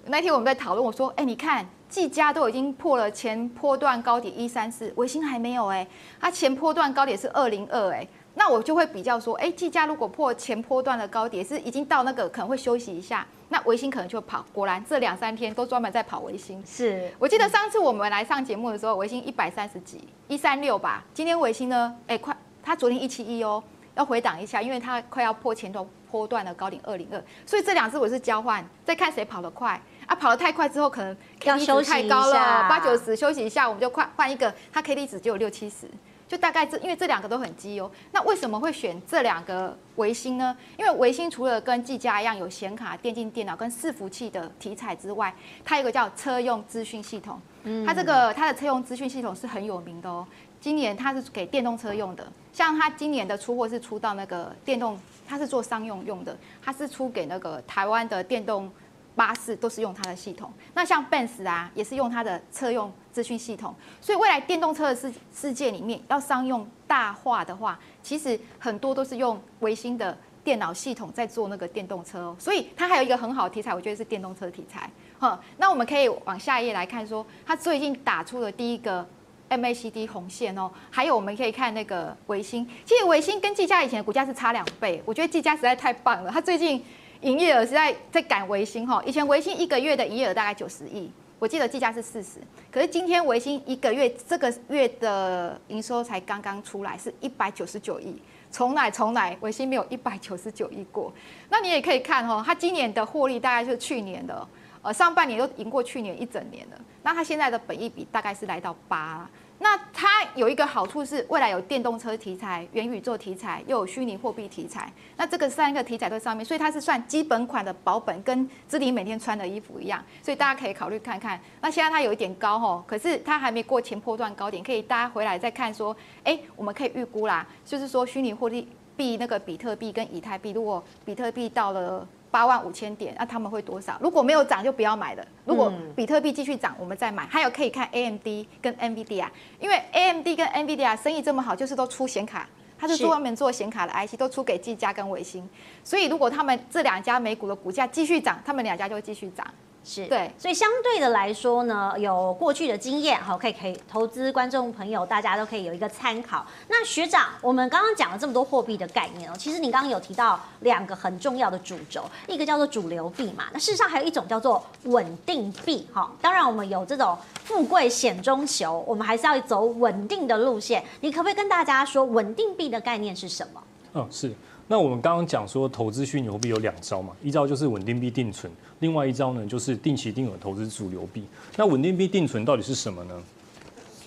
那天我们在讨论，我说，哎，你看。技嘉都已经破了前波段高点一三四，维新还没有哎、欸，它前波段高点是二零二哎，那我就会比较说，哎，技嘉如果破前波段的高点是已经到那个可能会休息一下，那维新可能就跑。果然这两三天都专门在跑维新。是我记得上次我们来上节目的时候，维新一百三十几，一三六吧。今天维新呢，哎，快，它昨天一七一哦，要回档一下，因为它快要破前段波段的高点二零二，所以这两只我是交换，再看谁跑得快。啊，跑得太快之后，可能 K D 值太高了，八九十休息一下，我们就快换一个，它 K D 值只有六七十，就大概这，因为这两个都很绩优。那为什么会选这两个维新呢？因为维新除了跟技嘉一样有显卡、电竞电脑跟伺服器的题材之外，它有一个叫车用资讯系统，它这个它的车用资讯系统是很有名的哦。今年它是给电动车用的，像它今年的出货是出到那个电动，它是做商用用的，它是出给那个台湾的电动。巴士都是用它的系统，那像 Benz 啊，也是用它的车用资讯系统。所以未来电动车的世世界里面，要商用大化的话，其实很多都是用微星的电脑系统在做那个电动车哦。所以它还有一个很好的题材，我觉得是电动车题材。哈，那我们可以往下一页来看，说它最近打出了第一个 MACD 红线哦。还有我们可以看那个微星，其实微星跟技嘉以前的股价是差两倍，我觉得技嘉实在太棒了，它最近。营业额是在在赶维新哈，以前维新一个月的营业额大概九十亿，我记得计价是四十，可是今天维新一个月这个月的营收才刚刚出来，是一百九十九亿，从来从来维新没有一百九十九亿过。那你也可以看哈，它今年的获利大概就是去年的，呃上半年都赢过去年一整年了，那它现在的本益比大概是来到八。那它有一个好处是，未来有电动车题材、元宇宙题材，又有虚拟货币题材。那这个三个题材在上面，所以它是算基本款的保本，跟姿麟每天穿的衣服一样。所以大家可以考虑看看。那现在它有一点高吼，可是它还没过前波段高点，可以大家回来再看说，哎，我们可以预估啦，就是说虚拟货币那个比特币跟以太币，如果比特币到了。八万五千点，那他们会多少？如果没有涨就不要买了。如果比特币继续涨，我们再买。还有可以看 AMD 跟 NVIDIA，因为 AMD 跟 NVIDIA 生意这么好，就是都出显卡，它是专门做显卡的 IC，都出给技嘉跟伟星。所以如果他们这两家美股的股价继续涨，他们两家就会继续涨。是对，所以相对的来说呢，有过去的经验，好，可以可以投资观众朋友，大家都可以有一个参考。那学长，我们刚刚讲了这么多货币的概念哦，其实你刚刚有提到两个很重要的主轴，一个叫做主流币嘛，那事实上还有一种叫做稳定币，哈，当然我们有这种富贵险中求，我们还是要走稳定的路线。你可不可以跟大家说稳定币的概念是什么？嗯，是。那我们刚刚讲说投资虚拟货币有两招嘛，一招就是稳定币定存，另外一招呢就是定期定额投资主流币。那稳定币定存到底是什么呢？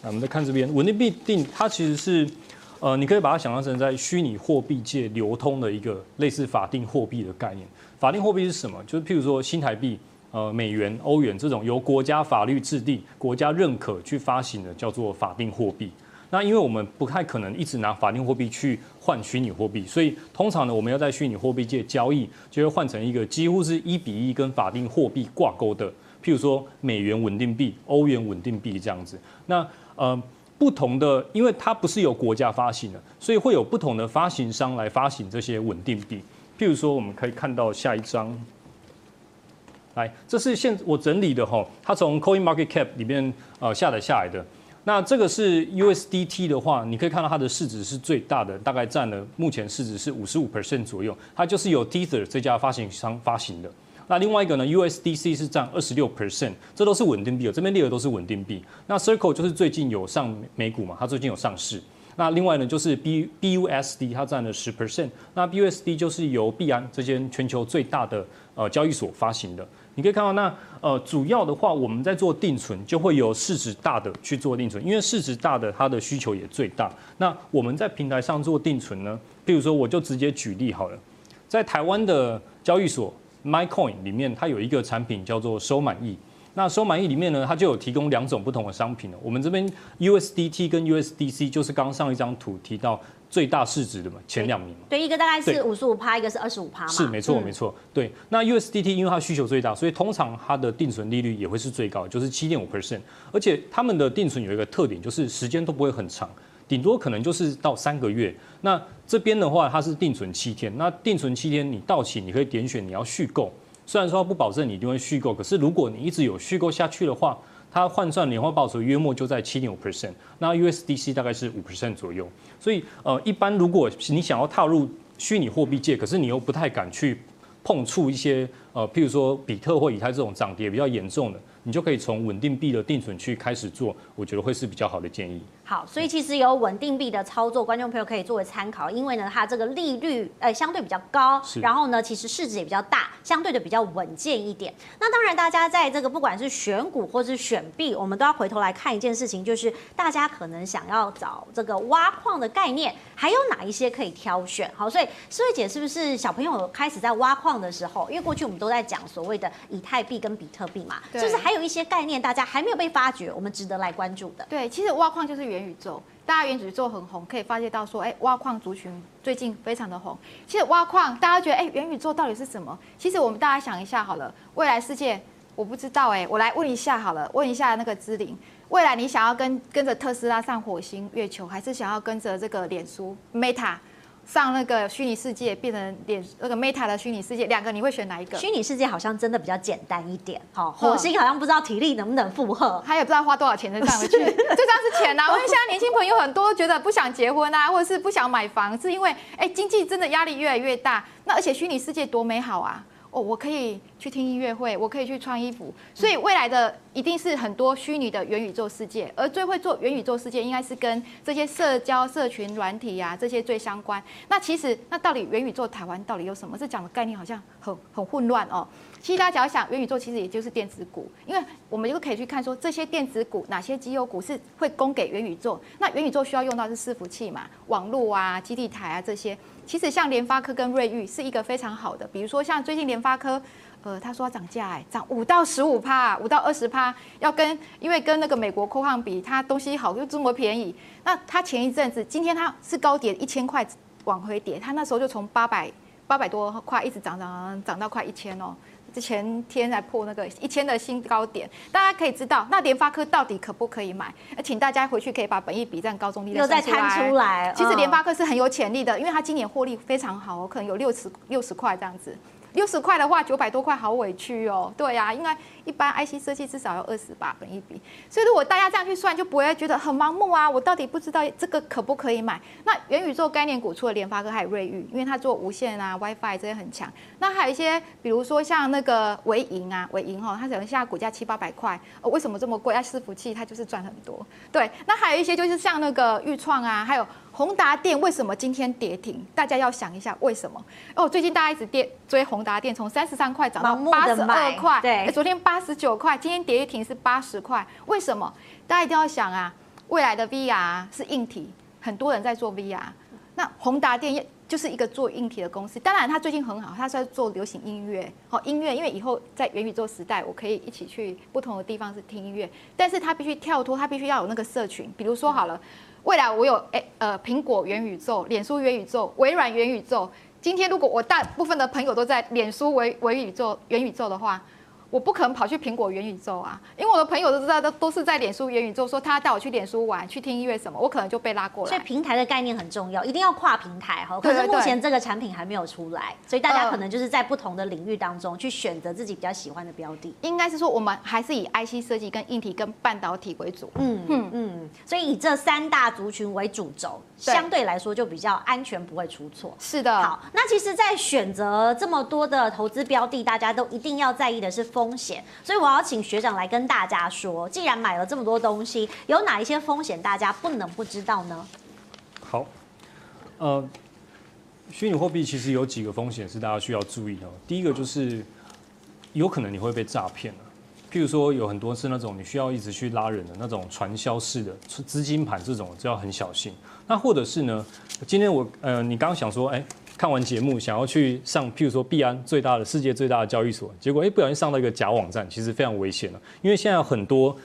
那我们再看这边，稳定币定它其实是，呃，你可以把它想象成在虚拟货币界流通的一个类似法定货币的概念。法定货币是什么？就是譬如说新台币、呃美元、欧元这种由国家法律制定、国家认可去发行的，叫做法定货币。那因为我们不太可能一直拿法定货币去换虚拟货币，所以通常呢，我们要在虚拟货币界交易，就会换成一个几乎是一比一跟法定货币挂钩的，譬如说美元稳定币、欧元稳定币这样子。那呃，不同的，因为它不是由国家发行的，所以会有不同的发行商来发行这些稳定币。譬如说，我们可以看到下一张，来，这是现我整理的哈，它从 Coin Market Cap 里面呃下载下来的。那这个是 USDT 的话，你可以看到它的市值是最大的，大概占了目前市值是五十五 percent 左右。它就是由 Tether 这家发行商发行的。那另外一个呢，USDC 是占二十六 percent，这都是稳定币，这边列的都是稳定币。那 Circle 就是最近有上美股嘛，它最近有上市。那另外呢，就是 B BUSD 它占了十 percent。那 BUSD 就是由币安这间全球最大的呃交易所发行的。你可以看到那，呃，主要的话，我们在做定存，就会有市值大的去做定存，因为市值大的它的需求也最大。那我们在平台上做定存呢，譬如说，我就直接举例好了，在台湾的交易所 MyCoin 里面，它有一个产品叫做收满意。那收买益里面呢，它就有提供两种不同的商品了。我们这边 USDT 跟 USDC 就是刚上一张图提到最大市值的嘛，前两名嘛。对，一个大概是五十五趴，一个是二十五趴嘛。是，没错，没错。对，那 USDT 因为它需求最大，所以通常它的定存利率也会是最高，就是七点五 percent。而且他们的定存有一个特点，就是时间都不会很长，顶多可能就是到三个月。那这边的话，它是定存七天，那定存七天你到期，你可以点选你要续购。虽然说不保证你一定会续购，可是如果你一直有续购下去的话，它换算年化报酬约莫就在七点五 percent，那 USDC 大概是五 percent 左右。所以呃，一般如果你想要踏入虚拟货币界，可是你又不太敢去碰触一些呃，譬如说比特或以太这种涨跌比较严重的，你就可以从稳定币的定存去开始做，我觉得会是比较好的建议。好，所以其实有稳定币的操作，观众朋友可以作为参考，因为呢，它这个利率呃相对比较高，然后呢，其实市值也比较大，相对的比较稳健一点。那当然，大家在这个不管是选股或是选币，我们都要回头来看一件事情，就是大家可能想要找这个挖矿的概念，还有哪一些可以挑选？好，所以思慧姐是不是小朋友开始在挖矿的时候，因为过去我们都在讲所谓的以太币跟比特币嘛，是不是还有一些概念大家还没有被发掘，我们值得来关注的？对，其实挖矿就是原。元宇宙，大家元宇宙很红，可以发现到说，哎，挖矿族群最近非常的红。其实挖矿，大家觉得，哎，元宇宙到底是什么？其实我们大家想一下好了，未来世界我不知道，哎，我来问一下好了，问一下那个芝玲，未来你想要跟跟着特斯拉上火星、月球，还是想要跟着这个脸书 Meta？上那个虚拟世界变成脸那个 Meta 的虚拟世界，两个你会选哪一个？虚拟世界好像真的比较简单一点，好，火星好像不知道体力能不能负荷，他也不知道花多少钱能上回去，最重要是钱呐、啊。我们现在年轻朋友很多觉得不想结婚啊，或者是不想买房，是因为哎经济真的压力越来越大。那而且虚拟世界多美好啊！哦，我可以去听音乐会，我可以去穿衣服，所以未来的一定是很多虚拟的元宇宙世界，而最会做元宇宙世界，应该是跟这些社交社群软体呀、啊、这些最相关。那其实，那到底元宇宙台湾到底有什么？这讲的概念好像很很混乱哦。其实大家想想，元宇宙其实也就是电子股，因为我们就可以去看说这些电子股哪些绩优股是会供给元宇宙。那元宇宙需要用到是伺服器嘛，网络啊、基地台啊这些。其实像联发科跟瑞昱是一个非常好的，比如说像最近联发科，呃，他说要涨价，哎，涨五到十五趴，五到二十趴，要跟因为跟那个美国科汉比，它东西好又这么便宜。那它前一阵子，今天它是高点一千块往回跌，它那时候就从八百八百多块一直涨涨涨到快一千哦。前天才破那个一千的新高点，大家可以知道，那联发科到底可不可以买？请大家回去可以把本益比占高中低的再摊出来。其实联发科是很有潜力的，因为它今年获利非常好，可能有六十六十块这样子。六十块的话，九百多块好委屈哦。对呀、啊，应该一般 IC 设计至少要二十吧，本一比。所以如果大家这样去算，就不会觉得很盲目啊。我到底不知道这个可不可以买？那元宇宙概念股除了联发科，还有瑞昱，因为它做无线啊、WiFi 这些很强。那还有一些，比如说像那个纬盈啊，纬盈哈，它可能现在股价七八百块，哦，为什么这么贵？它伺服器它就是赚很多。对，那还有一些就是像那个钰创啊，还有。宏达电为什么今天跌停？大家要想一下为什么？哦，最近大家一直跌追宏达电，从三十三块涨到八十二块，对，昨天八十九块，今天跌一停是八十块，为什么？大家一定要想啊，未来的 VR 是硬体，很多人在做 VR，那宏达电就是一个做硬体的公司，当然它最近很好，它是在做流行音乐，好音乐，因为以后在元宇宙时代，我可以一起去不同的地方是听音乐，但是它必须跳脱，它必须要有那个社群，比如说好了。未来我有诶呃苹果元宇宙、脸书元宇宙、微软元宇宙。今天如果我大部分的朋友都在脸书微微宇宙元宇宙的话。我不可能跑去苹果元宇宙啊，因为我的朋友都知道，都都是在脸书元宇宙，说他带我去脸书玩，去听音乐什么，我可能就被拉过来。所以平台的概念很重要，一定要跨平台哈。可是目前这个产品还没有出来，所以大家可能就是在不同的领域当中去选择自己比较喜欢的标的。应该是说，我们还是以 IC 设计跟硬体跟半导体为主。嗯嗯嗯，所以以这三大族群为主轴，相对来说就比较安全，不会出错。是的。好，那其实，在选择这么多的投资标的，大家都一定要在意的是风风险，所以我要请学长来跟大家说，既然买了这么多东西，有哪一些风险大家不能不知道呢？好，呃，虚拟货币其实有几个风险是大家需要注意的。第一个就是有可能你会被诈骗，譬如说有很多是那种你需要一直去拉人的那种传销式的资金盘，这种就要很小心。那或者是呢，今天我呃，你刚刚想说，哎。看完节目想要去上，譬如说币安最大的世界最大的交易所，结果哎不小心上到一个假网站，其实非常危险了。因为现在有很多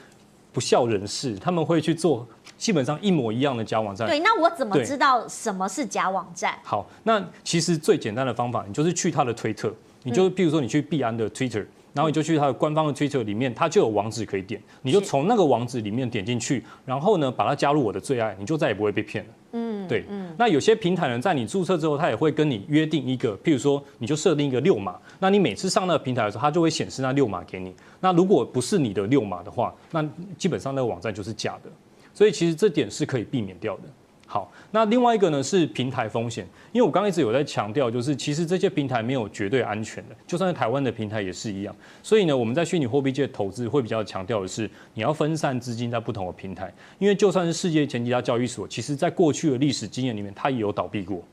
不孝人士，他们会去做基本上一模一样的假网站。对，那我怎么知道什么是假网站？好，那其实最简单的方法，你就是去他的推特，你就譬如说你去币安的 Twitter。然后你就去他的官方的 Twitter 里面，它就有网址可以点，你就从那个网址里面点进去，然后呢，把它加入我的最爱，你就再也不会被骗了。嗯，对。嗯。那有些平台呢，在你注册之后，它也会跟你约定一个，譬如说，你就设定一个六码，那你每次上那个平台的时候，它就会显示那六码给你。那如果不是你的六码的话，那基本上那个网站就是假的。所以其实这点是可以避免掉的。好，那另外一个呢是平台风险，因为我刚一直有在强调，就是其实这些平台没有绝对安全的，就算是台湾的平台也是一样。所以呢，我们在虚拟货币界投资会比较强调的是，你要分散资金在不同的平台，因为就算是世界前几大交易所，其实在过去的历史经验里面，它也有倒闭过，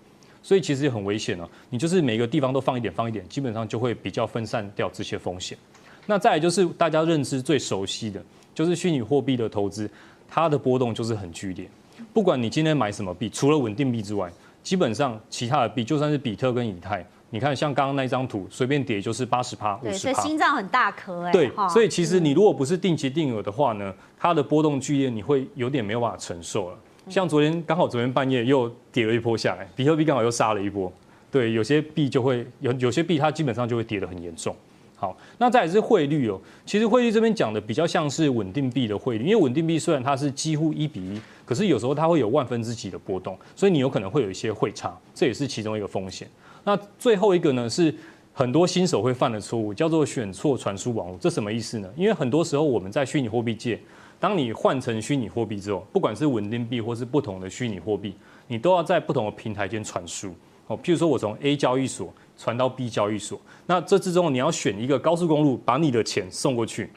所以其实也很危险哦。你就是每个地方都放一点，放一点，基本上就会比较分散掉这些风险。那再来就是大家认知最熟悉的，就是虚拟货币的投资，它的波动就是很剧烈。不管你今天买什么币，除了稳定币之外，基本上其他的币，就算是比特跟以太，你看像刚刚那张图，随便跌就是八十趴、五十趴。对，所以心脏很大颗哎。对，所以其实你如果不是定期定额的话呢，它的波动剧烈，你会有点没有办法承受了。像昨天刚好昨天半夜又跌了一波下来，比特币刚好又杀了一波。对，有些币就会有有些币它基本上就会跌得很严重。好，那再来是汇率哦。其实汇率这边讲的比较像是稳定币的汇率，因为稳定币虽然它是几乎一比一，可是有时候它会有万分之几的波动，所以你有可能会有一些汇差，这也是其中一个风险。那最后一个呢，是很多新手会犯的错误，叫做选错传输网络。这什么意思呢？因为很多时候我们在虚拟货币界，当你换成虚拟货币之后，不管是稳定币或是不同的虚拟货币，你都要在不同的平台间传输。哦，譬如说我从 A 交易所传到 B 交易所，那这之中你要选一个高速公路把你的钱送过去。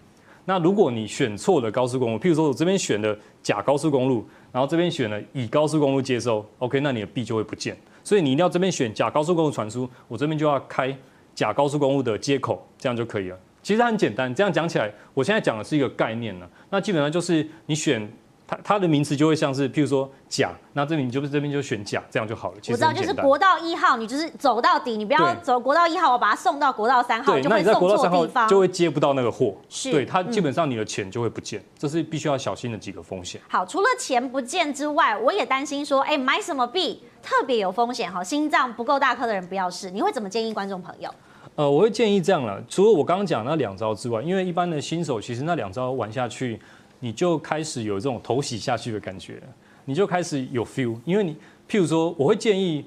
那如果你选错了高速公路，譬如说我这边选的甲高速公路，然后这边选了乙高速公路接收，OK，那你的币就会不见。所以你一定要这边选甲高速公路传输，我这边就要开甲高速公路的接口，这样就可以了。其实很简单，这样讲起来，我现在讲的是一个概念呢。那基本上就是你选。它它的名词就会像是，譬如说甲，那这里你就这边就选甲，这样就好了。我知道，就是国道一号，你就是走到底，你不要走国道一号，我把它送到国道三号，就会送错地方，就会接不到那个货。是，对，它基本上你的钱就会不见，这是必须要小心的几个风险。好，除了钱不见之外，我也担心说，哎，买什么币特别有风险哈，心脏不够大颗的人不要试。你会怎么建议观众朋友？呃，我会建议这样了，除了我刚刚讲那两招之外，因为一般的新手其实那两招玩下去。你就开始有这种投洗下去的感觉，你就开始有 feel，因为你譬如说，我会建议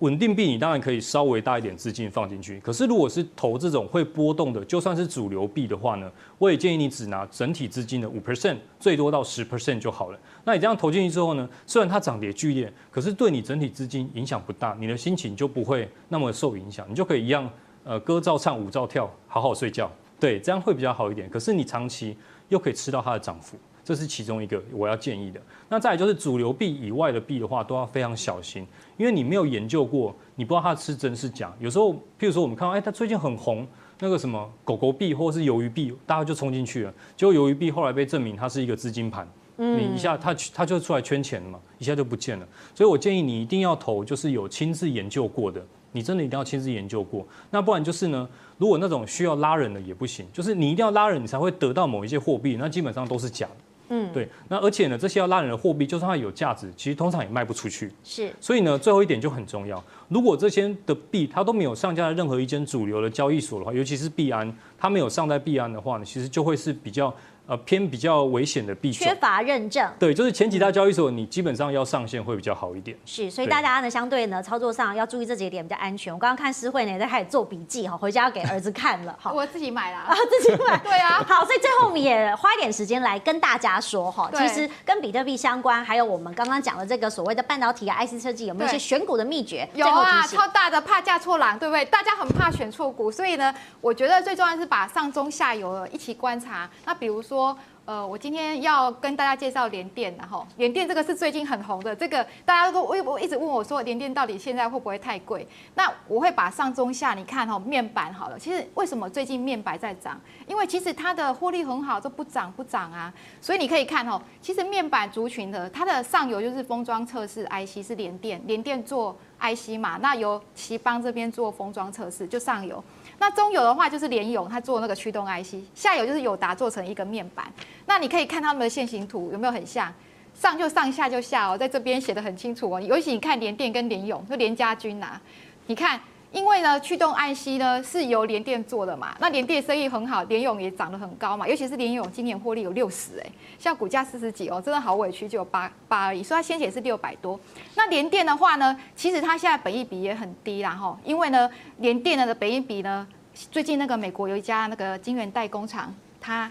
稳定币，你当然可以稍微大一点资金放进去。可是如果是投这种会波动的，就算是主流币的话呢，我也建议你只拿整体资金的五 percent，最多到十 percent 就好了。那你这样投进去之后呢，虽然它涨跌剧烈，可是对你整体资金影响不大，你的心情就不会那么受影响，你就可以一样，呃，歌照唱，舞照跳，好好睡觉，对，这样会比较好一点。可是你长期。又可以吃到它的涨幅，这是其中一个我要建议的。那再来就是主流币以外的币的话，都要非常小心，因为你没有研究过，你不知道它是真是假。有时候，譬如说我们看到，哎，它最近很红，那个什么狗狗币或者是鱿鱼币，大家就冲进去了。结果鱿鱼币后来被证明它是一个资金盘，你一下它它就出来圈钱了嘛，一下就不见了。所以我建议你一定要投，就是有亲自研究过的。你真的一定要亲自研究过，那不然就是呢，如果那种需要拉人的也不行，就是你一定要拉人，你才会得到某一些货币，那基本上都是假的。嗯，对。那而且呢，这些要拉人的货币，就算它有价值，其实通常也卖不出去。是。所以呢，最后一点就很重要，如果这些的币它都没有上架在任何一间主流的交易所的话，尤其是币安，它没有上在币安的话呢，其实就会是比较。呃，偏比较危险的币种，缺乏认证。对，就是前几大交易所，你基本上要上线会比较好一点。是，所以大家呢，相对呢，操作上要注意这几点比较安全。我刚刚看诗慧呢也在开始做笔记哈，回家要给儿子看了。好，我自己买了啊，自己买。对啊。好，所以最后我们也花一点时间来跟大家说哈，其实跟比特币相关，还有我们刚刚讲的这个所谓的半导体啊、IC 设计，有没有一些选股的秘诀？有啊，超大的怕嫁错郎，对不对？大家很怕选错股，所以呢，我觉得最重要的是把上中下游一起观察。那比如说。说呃，我今天要跟大家介绍联电，然后联电这个是最近很红的，这个大家都我我一直问我说，联电到底现在会不会太贵？那我会把上中下，你看哦，面板好了，其实为什么最近面板在涨？因为其实它的获利很好，都不涨不涨啊，所以你可以看哦，其实面板族群的它的上游就是封装测试 IC 是联电，联电做。IC 嘛，那由奇邦这边做封装测试，就上游。那中游的话就是联咏，它做那个驱动 IC，下游就是友达做成一个面板。那你可以看他们的线形图有没有很像？上就上，下就下哦，在这边写的很清楚哦。尤其你看联电跟联咏，就联家军呐、你看。因为呢，驱动 IC 呢是由联电做的嘛，那联电生意很好，联永也涨得很高嘛，尤其是联永今年获利有六十哎，像股价四十几哦，真的好委屈，就有八八而已，所以它先前是六百多。那联电的话呢，其实它现在本益比也很低啦哈，因为呢，联电的本益比呢，最近那个美国有一家那个晶圆代工厂，它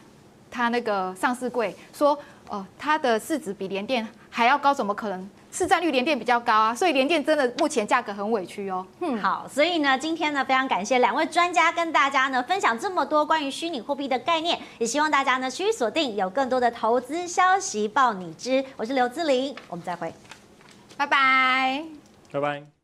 它那个上市柜说哦，它的市值比联电还要高，怎么可能？市占率联电比较高啊，所以联电真的目前价格很委屈哦。嗯，好，所以呢，今天呢非常感谢两位专家跟大家呢分享这么多关于虚拟货币的概念，也希望大家呢持续锁定，有更多的投资消息报你知。我是刘志玲，我们再会，拜拜，拜拜。